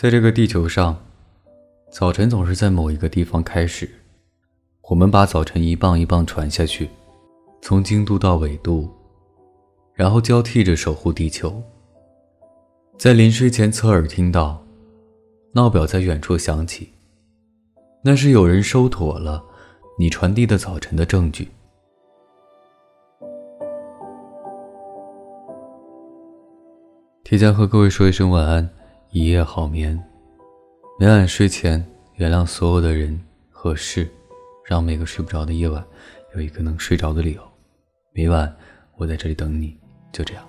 在这个地球上，早晨总是在某一个地方开始。我们把早晨一棒一棒传下去，从经度到纬度，然后交替着守护地球。在临睡前侧耳听到，闹表在远处响起，那是有人收妥了你传递的早晨的证据。提前和各位说一声晚安。一夜好眠，每晚睡前原谅所有的人和事，让每个睡不着的夜晚有一个能睡着的理由。每晚我在这里等你，就这样。